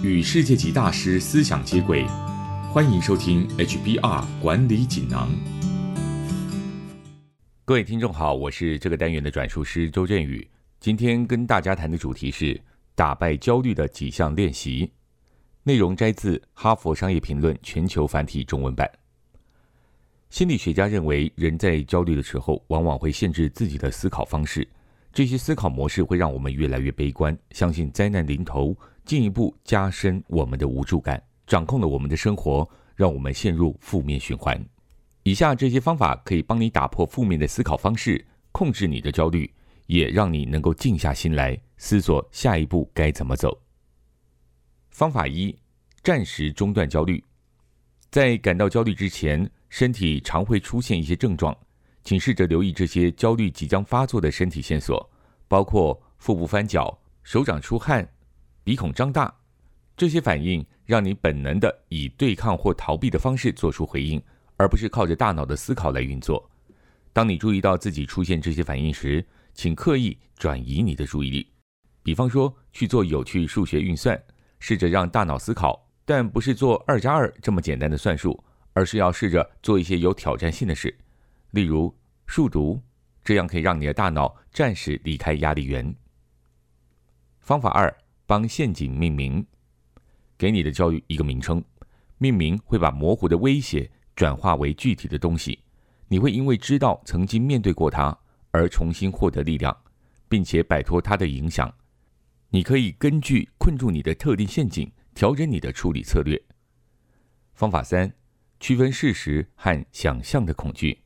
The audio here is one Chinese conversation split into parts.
与世界级大师思想接轨，欢迎收听 HBR 管理锦囊。各位听众好，我是这个单元的转述师周振宇。今天跟大家谈的主题是打败焦虑的几项练习，内容摘自《哈佛商业评论》全球繁体中文版。心理学家认为，人在焦虑的时候，往往会限制自己的思考方式。这些思考模式会让我们越来越悲观，相信灾难临头，进一步加深我们的无助感，掌控了我们的生活，让我们陷入负面循环。以下这些方法可以帮你打破负面的思考方式，控制你的焦虑，也让你能够静下心来思索下一步该怎么走。方法一：暂时中断焦虑。在感到焦虑之前，身体常会出现一些症状。请试着留意这些焦虑即将发作的身体线索，包括腹部翻搅、手掌出汗、鼻孔张大。这些反应让你本能的以对抗或逃避的方式做出回应，而不是靠着大脑的思考来运作。当你注意到自己出现这些反应时，请刻意转移你的注意力，比方说去做有趣数学运算，试着让大脑思考，但不是做二加二这么简单的算术，而是要试着做一些有挑战性的事。例如数独，这样可以让你的大脑暂时离开压力源。方法二，帮陷阱命名，给你的焦虑一个名称，命名会把模糊的威胁转化为具体的东西。你会因为知道曾经面对过它而重新获得力量，并且摆脱它的影响。你可以根据困住你的特定陷阱调整你的处理策略。方法三，区分事实和想象的恐惧。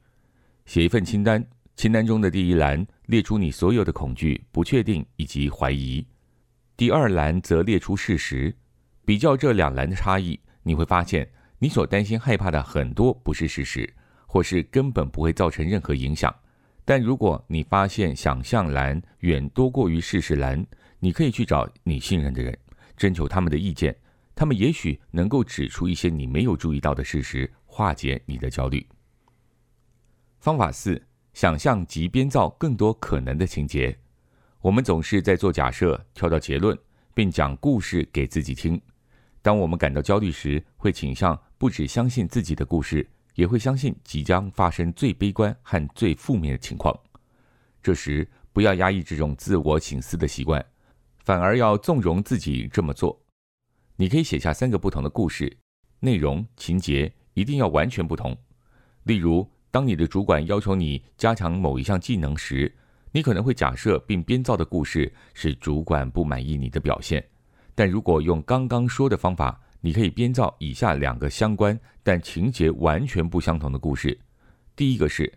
写一份清单，清单中的第一栏列出你所有的恐惧、不确定以及怀疑；第二栏则列出事实。比较这两栏的差异，你会发现你所担心、害怕的很多不是事实，或是根本不会造成任何影响。但如果你发现想象栏远多过于事实栏，你可以去找你信任的人，征求他们的意见，他们也许能够指出一些你没有注意到的事实，化解你的焦虑。方法四：想象及编造更多可能的情节。我们总是在做假设、跳到结论，并讲故事给自己听。当我们感到焦虑时，会倾向不只相信自己的故事，也会相信即将发生最悲观和最负面的情况。这时，不要压抑这种自我醒思的习惯，反而要纵容自己这么做。你可以写下三个不同的故事，内容、情节一定要完全不同。例如，当你的主管要求你加强某一项技能时，你可能会假设并编造的故事是主管不满意你的表现。但如果用刚刚说的方法，你可以编造以下两个相关但情节完全不相同的故事。第一个是，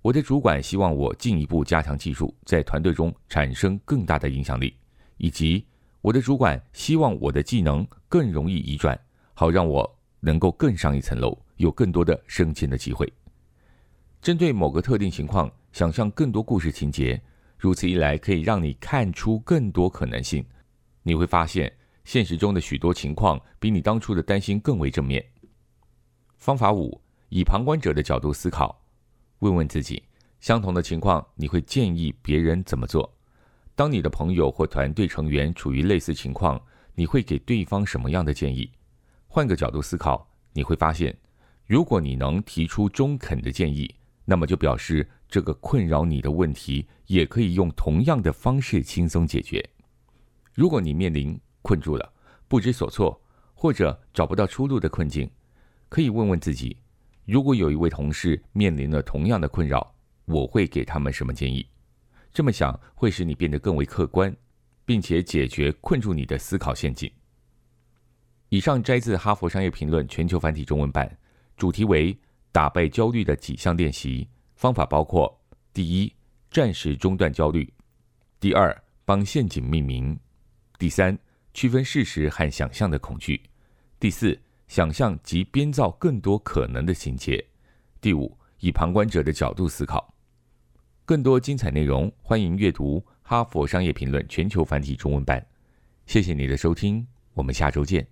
我的主管希望我进一步加强技术，在团队中产生更大的影响力；以及我的主管希望我的技能更容易移转，好让我能够更上一层楼，有更多的升迁的机会。针对某个特定情况，想象更多故事情节，如此一来可以让你看出更多可能性。你会发现，现实中的许多情况比你当初的担心更为正面。方法五：以旁观者的角度思考，问问自己，相同的情况你会建议别人怎么做？当你的朋友或团队成员处于类似情况，你会给对方什么样的建议？换个角度思考，你会发现，如果你能提出中肯的建议。那么就表示这个困扰你的问题也可以用同样的方式轻松解决。如果你面临困住了、不知所措或者找不到出路的困境，可以问问自己：如果有一位同事面临了同样的困扰，我会给他们什么建议？这么想会使你变得更为客观，并且解决困住你的思考陷阱。以上摘自《哈佛商业评论》全球繁体中文版，主题为。打败焦虑的几项练习方法包括：第一，暂时中断焦虑；第二，帮陷阱命名；第三，区分事实和想象的恐惧；第四，想象及编造更多可能的情节；第五，以旁观者的角度思考。更多精彩内容，欢迎阅读《哈佛商业评论》全球繁体中文版。谢谢你的收听，我们下周见。